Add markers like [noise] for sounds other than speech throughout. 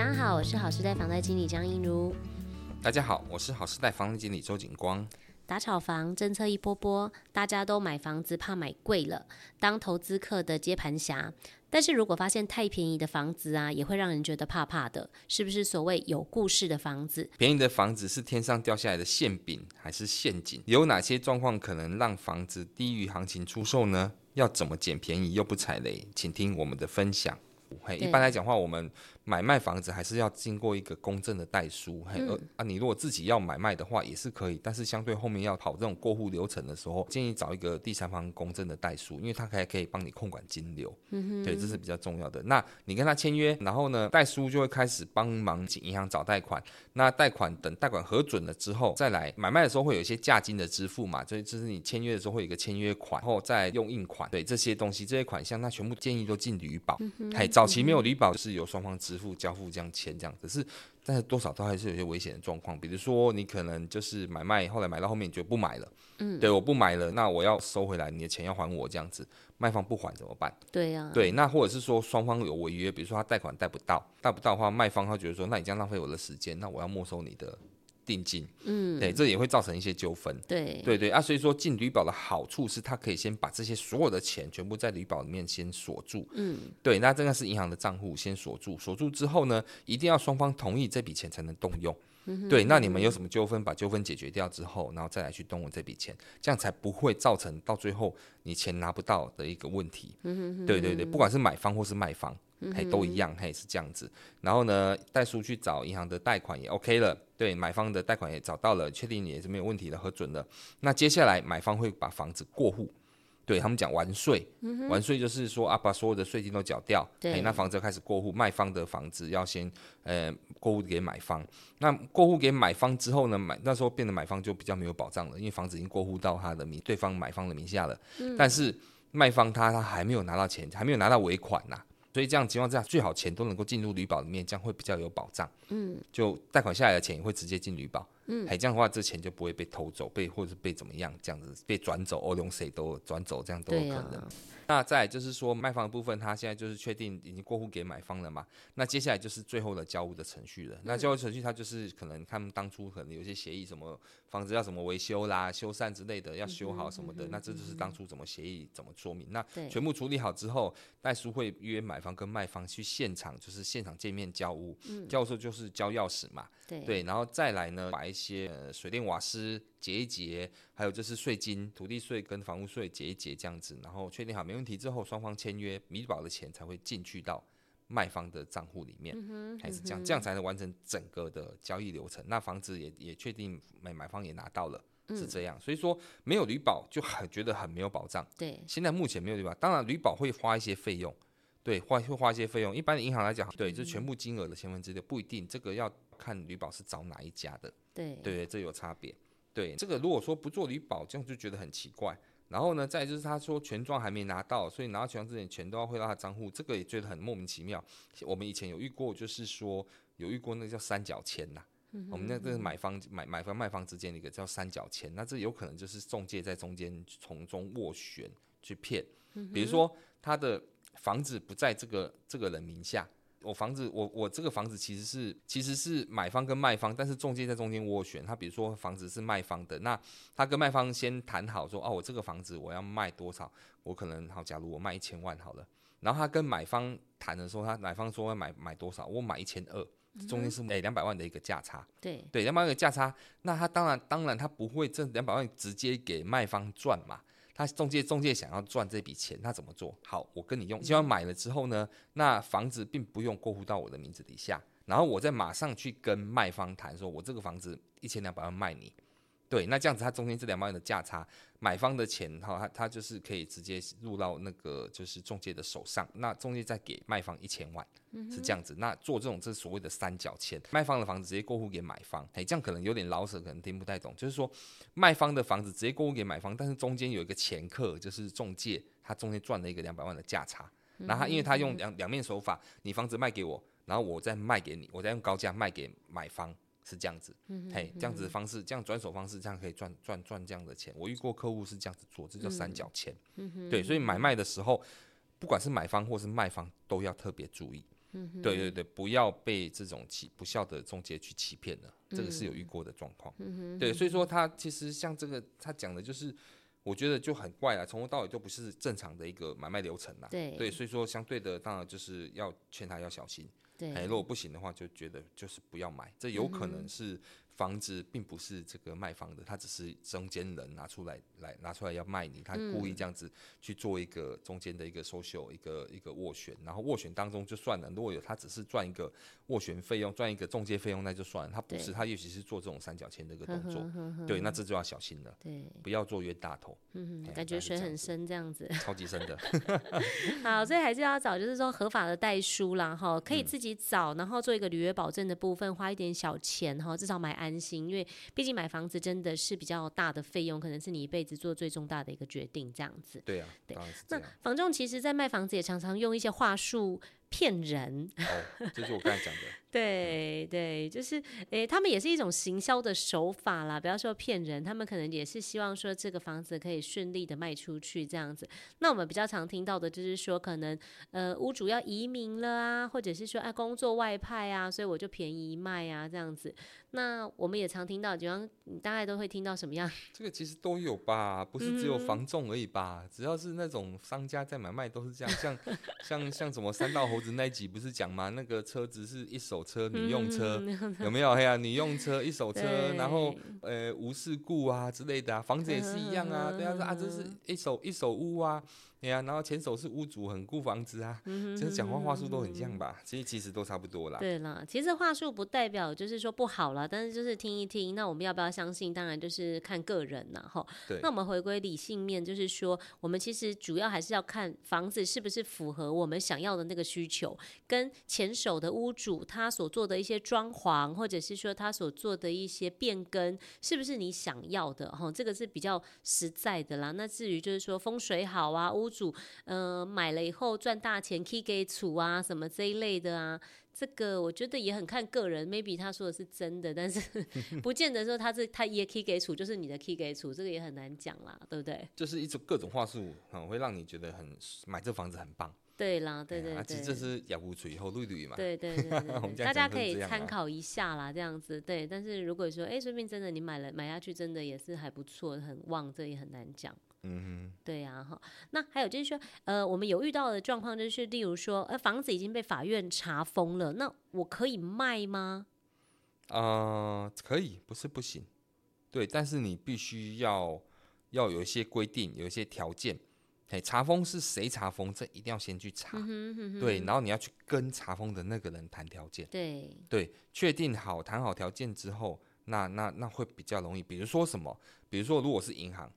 大家好，我是好时代房贷经理张映如。大家好，我是好时代房贷经理周景光。打炒房政策一波波，大家都买房子怕买贵了，当投资客的接盘侠。但是如果发现太便宜的房子啊，也会让人觉得怕怕的，是不是所谓有故事的房子？便宜的房子是天上掉下来的馅饼还是陷阱？有哪些状况可能让房子低于行情出售呢？要怎么捡便宜又不踩雷？请听我们的分享。嘿，一般来讲话，我们买卖房子还是要经过一个公证的代书。嘿，而啊，你如果自己要买卖的话也是可以，但是相对后面要跑这种过户流程的时候，建议找一个第三方公证的代书，因为他还可以帮你控管金流。嗯哼，对，这是比较重要的。那你跟他签约，然后呢，代书就会开始帮忙请银行找贷款。那贷款等贷款核准了之后，再来买卖的时候会有一些价金的支付嘛，所以就是你签约的时候会有一个签约款，然后再用印款。对，这些东西这些款项，那全部建议都进旅保。嘿，早期没有旅保，是由双方支付交付这样签这样，可是但是多少都还是有些危险的状况，比如说你可能就是买卖后来买到后面你就不买了，嗯，对，我不买了，那我要收回来，你的钱要还我这样子，卖方不还怎么办？对呀，对，那或者是说双方有违约，比如说他贷款贷不到，贷不到的话，卖方他觉得说，那你这样浪费我的时间，那我要没收你的。定金，嗯，对，这也会造成一些纠纷，对，对对啊，所以说进旅保的好处是，他可以先把这些所有的钱全部在旅保里面先锁住，嗯，对，那这个是银行的账户先锁住，锁住之后呢，一定要双方同意这笔钱才能动用，嗯，对，那你们有什么纠纷，把纠纷解决掉之后，然后再来去动用这笔钱，这样才不会造成到最后你钱拿不到的一个问题，嗯哼，对对对，不管是买方或是卖方。嘿，都一样，嘿，是这样子。然后呢，代书去找银行的贷款也 OK 了，对，买方的贷款也找到了，确定也是没有问题的，核准了。那接下来买方会把房子过户，对他们讲完税，嗯、完税就是说啊，把所有的税金都缴掉，对，那房子开始过户，卖方的房子要先呃过户给买方。那过户给买方之后呢，买那时候变得买方就比较没有保障了，因为房子已经过户到他的名，对方买方的名下了。嗯、但是卖方他他还没有拿到钱，还没有拿到尾款呐、啊。所以这样情况之下，最好钱都能够进入旅保里面，这样会比较有保障。嗯，就贷款下来的钱也会直接进旅保。嗯，还这样的话，这钱就不会被偷走，被或者是被怎么样，这样子被转走，哦，用谁都转走，这样都有可能。那再来就是说，卖方的部分，他现在就是确定已经过户给买方了嘛？那接下来就是最后的交屋的程序了。那交屋程序，他就是可能他们当初可能有些协议，什么房子要怎么维修啦、修缮之类的，要修好什么的。那这就是当初怎么协议怎么说明。那全部处理好之后，代书会约买方跟卖方去现场，就是现场见面交屋。交的时候就是交钥匙嘛。对，然后再来呢，把一些呃水电瓦斯结一结，还有就是税金、土地税跟房屋税结一结这样子，然后确定好没问题之后，双方签约，米保的钱才会进去到卖方的账户里面，嗯、还是这样，这样才能完成整个的交易流程。那房子也也确定买买方也拿到了，是这样。所以说没有旅保就很觉得很没有保障。对，现在目前没有旅保，当然旅保会花一些费用，对，花会花一些费用。一般的银行来讲，对，就全部金额的千分之六不一定，这个要。看旅保是找哪一家的，对对，这有差别。对，这个如果说不做旅保，这样就觉得很奇怪。然后呢，再就是他说权状还没拿到，所以拿到权状之前钱都要汇到他账户，这个也觉得很莫名其妙。我们以前有遇过，就是说有遇过那个叫三角签呐，嗯、我们那个是买方买买方卖方之间的一个叫三角签，那这有可能就是中介在中间从中斡旋去骗，比如说他的房子不在这个这个人名下。我房子，我我这个房子其实是其实是买方跟卖方，但是中介在中间斡旋。他比如说房子是卖方的，那他跟卖方先谈好说，哦，我这个房子我要卖多少？我可能好，假如我卖一千万好了。然后他跟买方谈的时候，他买方说要买买多少？我买一千二，中间是诶两百万的一个价差。对对，两百万的价差，那他当然当然他不会这两百万直接给卖方赚嘛。那中介中介想要赚这笔钱，他怎么做？好，我跟你用，希望买了之后呢，那房子并不用过户到我的名字底下，然后我再马上去跟卖方谈，说我这个房子一千两百万卖你。对，那这样子，它中间这两万元的价差，买方的钱哈，他他就是可以直接入到那个就是中介的手上，那中介再给卖方一千万，是这样子。那做这种这所谓的三角签，卖方的房子直接过户给买方，哎，这样可能有点老舍，可能听不太懂。就是说，卖方的房子直接过户给买方，但是中间有一个掮客，就是中介，他中间赚了一个两百万的价差。然后他因为他用两两面手法，你房子卖给我，然后我再卖给你，我再用高价卖给买方。是这样子，嘿，这样子的方式，这样转手方式，这样可以赚赚赚这样的钱。我遇过客户是这样子做，这叫三角钱。对，所以买卖的时候，不管是买方或是卖方，都要特别注意。嗯，对对对，不要被这种欺不孝的中介去欺骗了，嗯，这个是有遇过的状况。嗯，对，所以说他其实像这个他讲的就是。我觉得就很怪啊，从头到尾都不是正常的一个买卖流程啦。对，对，所以说相对的，当然就是要劝他要小心。对，哎，如果不行的话，就觉得就是不要买，这有可能是。嗯房子并不是这个卖方的，他只是中间人拿出来来拿出来要卖你，他故意这样子去做一个中间的一个 social 一个一个斡旋，然后斡旋当中就算了，如果有他只是赚一个斡旋费用，赚一个中介费用那就算了，他不是，他也许是做这种三角钱的一个动作，呵呵呵对，那这就要小心了，对，不要做冤大头，嗯，感觉水很深这样子，[laughs] 超级深的，好，所以还是要找就是说合法的代书啦，哈，可以自己找，然后做一个履约保证的部分，花一点小钱哈，至少买安心，因为。毕竟买房子真的是比较大的费用，可能是你一辈子做最重大的一个决定，这样子。对啊，对。那房仲其实，在卖房子也常常用一些话术。骗人，哦，这是我刚才讲的。[laughs] 对对，就是，诶，他们也是一种行销的手法啦。不要说骗人，他们可能也是希望说这个房子可以顺利的卖出去这样子。那我们比较常听到的就是说，可能呃屋主要移民了啊，或者是说哎工作外派啊，所以我就便宜卖啊这样子。那我们也常听到，比方你大概都会听到什么样？这个其实都有吧，不是只有房仲而已吧？嗯、只要是那种商家在买卖都是这样，像像像什么三道猴子那一集不是讲吗？那个车子是一手车，女用车，[laughs] 嗯、有没有？哎呀，女用车一手车，然后呃无事故啊之类的啊，房子也是一样啊，对啊，说啊这是一手一手屋啊。对呀、啊，然后前手是屋主，很顾房子啊，其实讲话话术都很像吧，其实其实都差不多啦。对啦，其实话术不代表就是说不好了，但是就是听一听，那我们要不要相信？当然就是看个人呐，哈。对。那我们回归理性面，就是说，我们其实主要还是要看房子是不是符合我们想要的那个需求，跟前手的屋主他所做的一些装潢，或者是说他所做的一些变更，是不是你想要的？哈，这个是比较实在的啦。那至于就是说风水好啊，屋主，呃，买了以后赚大钱，key 给储啊，什么这一类的啊，这个我觉得也很看个人，maybe 他说的是真的，但是 [laughs] 不见得说他是他也 key 给储就是你的 key 给储，这个也很难讲啦，对不对？就是一种各种话术，嗯会让你觉得很买这房子很棒。对啦，对对对，其实这是雅虎以后绿绿嘛。对对对，[laughs] 大家可以参考一下啦，这样子对。但是如果说哎，说不定真的你买了买下去，真的也是还不错，很旺，这也很难讲。嗯哼，对呀，哈，那还有就是说，呃，我们有遇到的状况就是，例如说，呃，房子已经被法院查封了，那我可以卖吗？呃，可以，不是不行，对，但是你必须要要有一些规定，有一些条件。哎，查封是谁查封？这一定要先去查，对，然后你要去跟查封的那个人谈条件，对对，确定好谈好条件之后，那那那会比较容易。比如说什么？比如说如果是银行。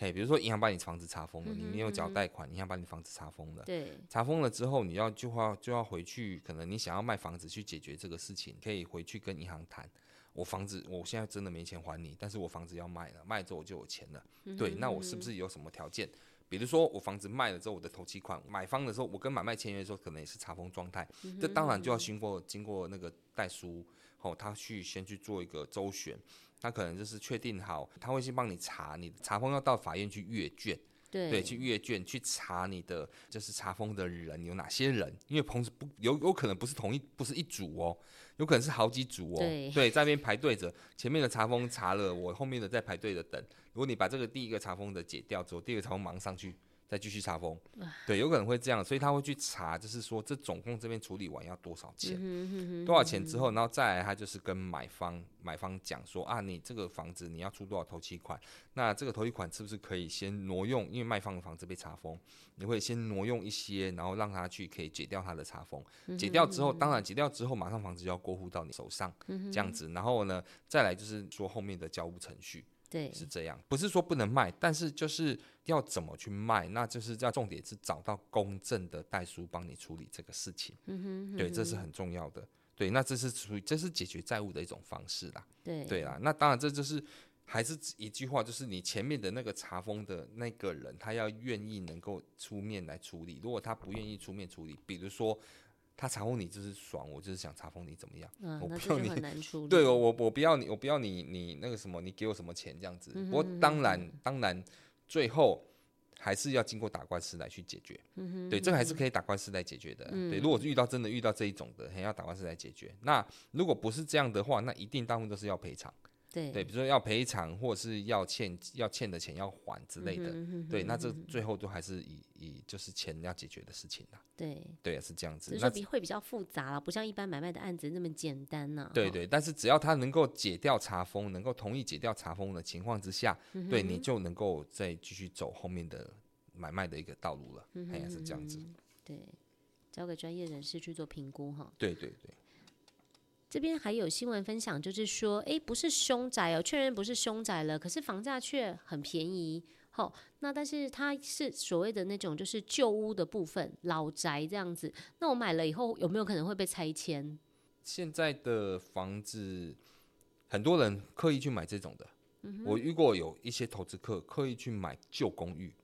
嘿，比如说银行把你房子查封了，你没有缴贷款，银行把你房子查封了。对，查封了之后，你要就要就要回去，可能你想要卖房子去解决这个事情，可以回去跟银行谈。我房子我现在真的没钱还你，但是我房子要卖了，卖之后我就有钱了。对，那我是不是有什么条件？比如说我房子卖了之后，我的头期款，买方的时候，我跟买卖签约的时候，可能也是查封状态。这当然就要经过经过那个代书，哦，他去先去做一个周旋。他可能就是确定好，他会先帮你查，你查封要到法院去阅卷，对，对，去阅卷去查你的就是查封的人有哪些人，因为同时不有有可能不是同一不是一组哦，有可能是好几组哦，对，对在那边排队着，前面的查封查了，我后面的在排队的等，如果你把这个第一个查封的解掉之后，第二个查封马上上去。再继续查封，对，有可能会这样，所以他会去查，就是说这总共这边处理完要多少钱，嗯、多少钱之后，然后再来他就是跟买方买方讲说啊，你这个房子你要出多少头期款，那这个头期款是不是可以先挪用？因为卖方的房子被查封，你会先挪用一些，然后让他去可以解掉他的查封，解掉之后，当然解掉之后，马上房子就要过户到你手上，这样子，然后呢，再来就是说后面的交屋程序。对，是这样，不是说不能卖，但是就是要怎么去卖，那就是要重点是找到公正的代书帮你处理这个事情。嗯哼，嗯哼，对，这是很重要的。对，那这是属于这是解决债务的一种方式啦。对，对啦，那当然这就是还是一句话，就是你前面的那个查封的那个人，他要愿意能够出面来处理。如果他不愿意出面处理，比如说。他查封你就是爽，我就是想查封你怎么样？嗯、我不要你，[laughs] 对我我我不要你，我不要你你那个什么，你给我什么钱这样子。不过当然当然，最后还是要经过打官司来去解决。嗯哼，对，这个还是可以打官司来解决的。嗯、对，如果遇到真的遇到这一种的，还要打官司来解决。那如果不是这样的话，那一定大部分都是要赔偿。对，对，比如说要赔偿，或是要欠要欠的钱要还之类的。嗯、哼哼哼对，那这最后都还是以以就是钱要解决的事情啦。对，对，是这样子。只是说比会比较复杂了，不像一般买卖的案子那么简单呐、啊。对对，但是只要他能够解掉查封，能够同意解掉查封的情况之下，嗯、对你就能够再继续走后面的买卖的一个道路了。嗯，是这样子。对，交给专业人士去做评估哈。对对对。这边还有新闻分享，就是说，哎，不是凶宅哦，确认不是凶宅了，可是房价却很便宜。好、哦，那但是它是所谓的那种就是旧屋的部分，老宅这样子。那我买了以后有没有可能会被拆迁？现在的房子，很多人刻意去买这种的。嗯、我遇过有一些投资客刻意去买旧公寓，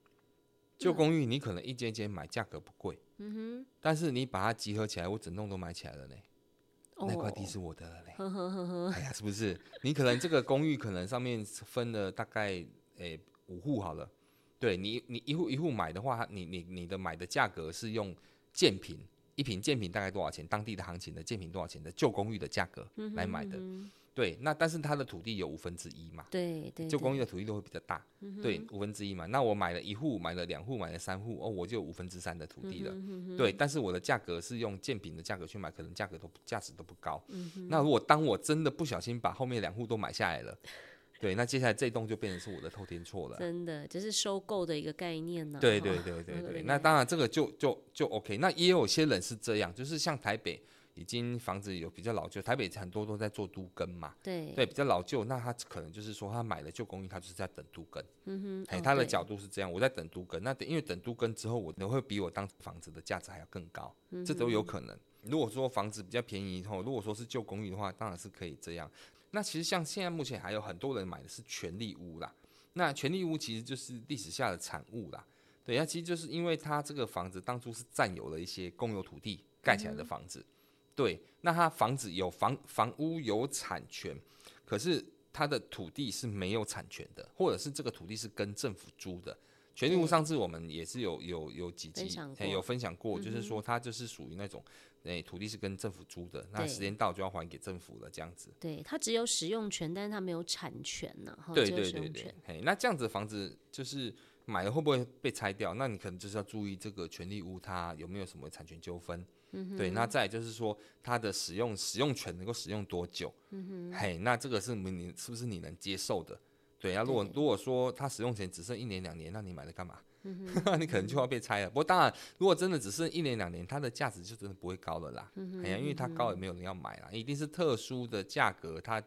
旧公寓你可能一间间买，价格不贵。嗯哼，但是你把它集合起来，我整栋都买起来了呢。那块地是我的嘞，哦，哎呀，是不是？你可能这个公寓可能上面分了大概诶、欸、五户好了，对你你一户一户买的话，你你你的买的价格是用建平一平建平大概多少钱？当地的行情的建平多少钱的旧公寓的价格来买的。嗯对，那但是它的土地有五分之一嘛？对对，旧公寓的土地都会比较大，对，五分之一嘛。那我买了一户，买了两户，买了三户，哦，我就有五分之三的土地了。对，但是我的价格是用建坪的价格去买，可能价格都价值都不高。那如果当我真的不小心把后面两户都买下来了，对，那接下来这栋就变成是我的透天厝了。真的，这是收购的一个概念呢。对对对对对，[laughs] 那当然这个就就就 OK。那也有些人是这样，就是像台北。已经房子有比较老旧，台北很多都在做都更嘛，对对，比较老旧，那他可能就是说他买了旧公寓，他就是在等都更，嗯哼，哎，他的角度是这样，我在等都更，那等因为等都更之后，我能会比我当房子的价值还要更高，嗯，这都有可能。如果说房子比较便宜以后，如果说是旧公寓的话，当然是可以这样。那其实像现在目前还有很多人买的是权利屋啦，那权利屋其实就是历史下的产物啦，对，那其实就是因为它这个房子当初是占有了一些公有土地盖起来的房子。嗯对，那他房子有房房屋有产权，可是他的土地是没有产权的，或者是这个土地是跟政府租的。权利屋上次我们也是有有有几集有分享过，就是说它就是属于那种，哎，土地是跟政府租的，那时间到就要还给政府了，这样子。对，它只有使用权，但是它没有产权呢。对对对对，嘿，那这样子的房子就是买了会不会被拆掉？那你可能就是要注意这个权利屋它有没有什么产权纠纷。嗯、对，那再就是说，它的使用使用权能够使用多久？嘿，那这个是你是不是你能接受的？对啊，如果如果说它使用权只剩一年两年，那你买了干嘛？嗯、[laughs] 你可能就要被拆了。不过当然，如果真的只剩一年两年，它的价值就真的不会高了啦。嗯哎呀，因为它高也没有人要买啦，一定是特殊的价格，他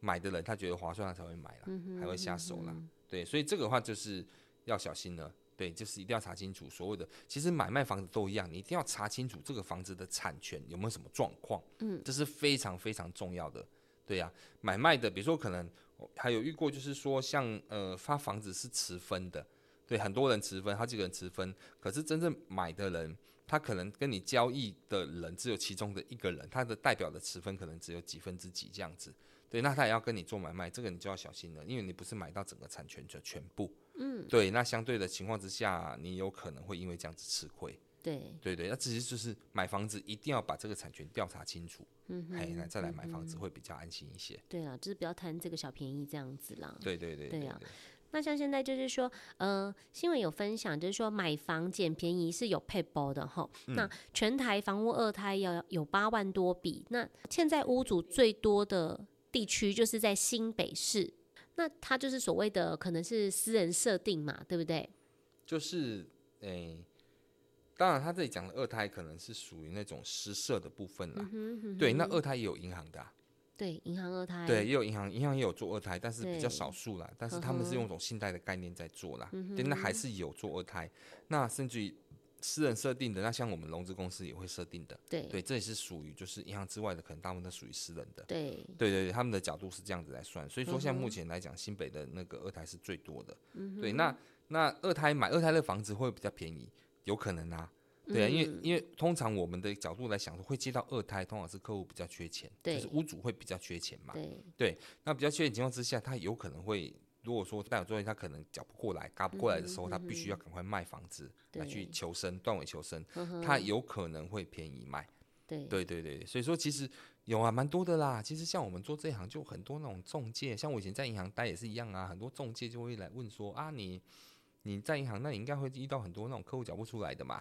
买的人他觉得划算，他才会买啦，嗯、还会下手啦。对，所以这个的话就是要小心了。对，就是一定要查清楚所谓的，其实买卖房子都一样，你一定要查清楚这个房子的产权有没有什么状况，嗯，这是非常非常重要的。对呀、啊，买卖的，比如说可能还有遇过，就是说像呃发房子是持分的，对，很多人持分，好几个人持分，可是真正买的人，他可能跟你交易的人只有其中的一个人，他的代表的持分可能只有几分之几这样子，对，那他也要跟你做买卖，这个你就要小心了，因为你不是买到整个产权的全部。嗯，对，那相对的情况之下，你有可能会因为这样子吃亏。对，对对，那其实就是买房子一定要把这个产权调查清楚，嗯，哎，那再来买房子会比较安心一些。对啊，就是不要贪这个小便宜这样子啦。对对对对，对啊。那像现在就是说，呃，新闻有分享，就是说买房捡便宜是有配包的哈。那全台房屋二胎要有八万多笔，那现在屋主最多的地区就是在新北市。那他就是所谓的可能是私人设定嘛，对不对？就是，诶、欸，当然他这里讲的二胎可能是属于那种私设的部分啦。对，那二胎也有银行的、啊。对，银行二胎。对，也有银行，银行也有做二胎，但是比较少数啦。但是他们是用一种信贷的概念在做啦。嗯、对，那还是有做二胎，那甚至于。私人设定的，那像我们融资公司也会设定的，对。对，这也是属于就是银行之外的，可能大部分都属于私人的，对。对对，他们的角度是这样子来算，所以说像目前来讲，新北的那个二胎是最多的，嗯、对，那那二胎买二胎的房子会比较便宜，有可能啊，对啊，嗯、因为因为通常我们的角度来想说，会接到二胎，通常是客户比较缺钱，就是屋主会比较缺钱嘛，对。对，那比较缺钱情况之下，他有可能会如果说代表作业他可能缴不过来、嘎不过来的时候，他必须要赶快卖房子来去求生、断尾求生，他有可能会便宜卖。对对对对，所以说其实有啊，蛮多的啦。其实像我们做这一行，就很多那种中介，像我以前在银行待也是一样啊，很多中介就会来问说啊，你你在银行，那你应该会遇到很多那种客户缴不出来的嘛。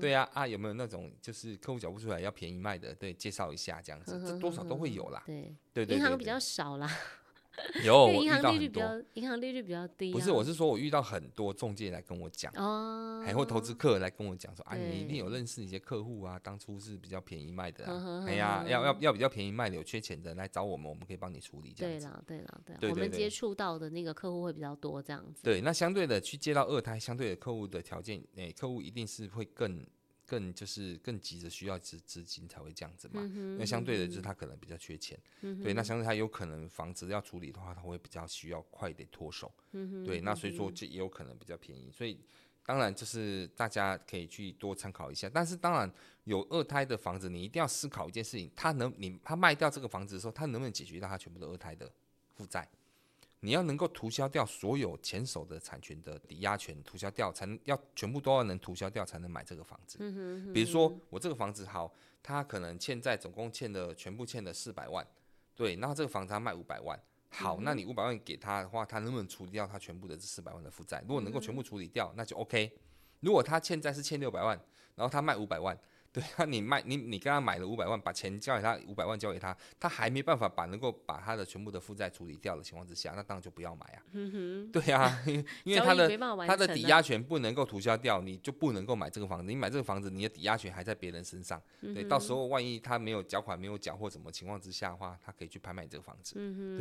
对啊啊，有没有那种就是客户缴不出来要便宜卖的？对，介绍一下这样子，这多少都会有啦。对对对，银行比较少啦。[laughs] 有，银行利率比较，银行利率比较低。不是，我是说我遇到很多中介来跟我讲，哦，还会投资客来跟我讲说，啊，你一定有认识一些客户啊，当初是比较便宜卖的啊，哎呀，要要要比较便宜卖的，有缺钱的来找我们，我们可以帮你处理这样子。对了，对了，对，我们接触到的那个客户会比较多这样子。对，那相对的去接到二胎，相对的客户的条件，哎，客户一定是会更。更就是更急着需要资资金才会这样子嘛，那、嗯、相对的就是他可能比较缺钱，嗯、对，那相对他有可能房子要处理的话，他会比较需要快一点脱手，嗯、对，那所以说这也有可能比较便宜，所以当然就是大家可以去多参考一下，但是当然有二胎的房子，你一定要思考一件事情，他能你他卖掉这个房子的时候，他能不能解决到他全部的二胎的负债？你要能够涂销掉所有前手的产权的抵押权，涂销掉才能要全部都要能涂销掉才能买这个房子。嗯哼嗯哼。比如说我这个房子好，他可能欠债总共欠了全部欠了四百万，对，然后这个房子他卖五百万，好，那你五百万给他的话，他能不能处理掉他全部的这四百万的负债？如果能够全部处理掉，那就 OK。如果他欠债是欠六百万，然后他卖五百万。对 [laughs] 啊，你卖你你跟他买了五百万，把钱交给他，五百万交给他，他还没办法把能够把他的全部的负债处理掉的情况之下，那当然就不要买啊。对啊，[laughs] 因为他的他的抵押权不能够涂销掉，你就不能够买这个房子。你买这个房子，你的抵押权还在别人身上。对，到时候万一他没有缴款、没有缴或什么情况之下的话，他可以去拍卖这个房子。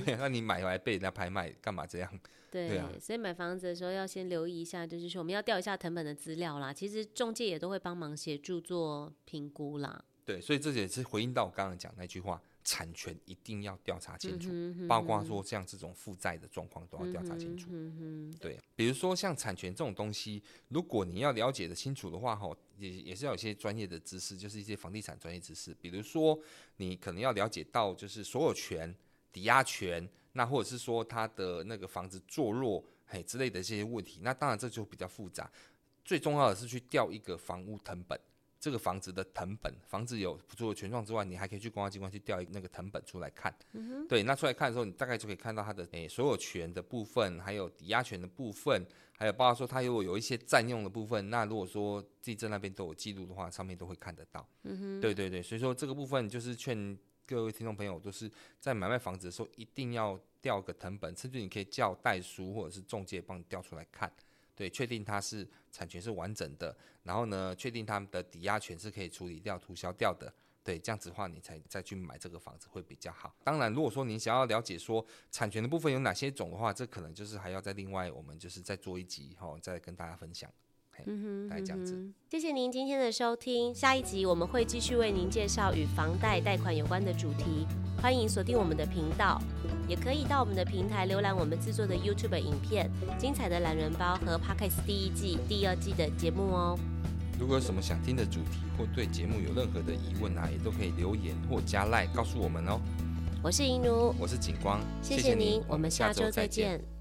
对，那你买回来被人家拍卖，干嘛这样？对，对啊，所以买房子的时候要先留意一下，就是说我们要调一下成本的资料啦。其实中介也都会帮忙协助做评估啦。对，所以这也是回应到我刚刚讲那句话，产权一定要调查清楚，嗯哼嗯哼，包括说像这种负债的状况都要调查清楚。嗯哼，对，比如说像产权这种东西，如果你要了解的清楚的话，哈，也也是要有一些专业的知识，就是一些房地产专业知识，比如说你可能要了解到就是所有权、抵押权，那或者是说他的那个房子坐落嘿之类的这些问题，那当然这就比较复杂。最重要的是去调一个房屋成本。这个房子的成本，房子有除了权状之外，你还可以去公安机关去调一那个成本出来看。嗯、对，那出来看的时候，你大概就可以看到它的诶所有权的部分，还有抵押权的部分，还有包括说它如果有一些占用的部分，那如果说地震那边都有记录的话，上面都会看得到。嗯哼，对对对，所以说这个部分就是劝各位听众朋友，都是在买卖房子的时候一定要调个謄本，甚至你可以叫代书或者是中介帮你调出来看。对，确定它是产权是完整的，然后呢，确定他们的抵押权是可以处理掉、涂销掉的。对，这样子的话，你才再去买这个房子会比较好。当然，如果说您想要了解说产权的部分有哪些种的话，这可能就是还要再另外我们就是再做一集哈、哦，再跟大家分享。嗯哼，大概这样子。谢谢您今天的收听，下一集我们会继续为您介绍与房贷贷款有关的主题，欢迎锁定我们的频道，也可以到我们的平台浏览我们制作的 YouTube 影片、精彩的懒人包和 Podcast 第一季、第二季的节目哦。如果有什么想听的主题或对节目有任何的疑问啊，也都可以留言或加赖告诉我们哦。我是银如，我是景光，谢谢您，我们下周再见。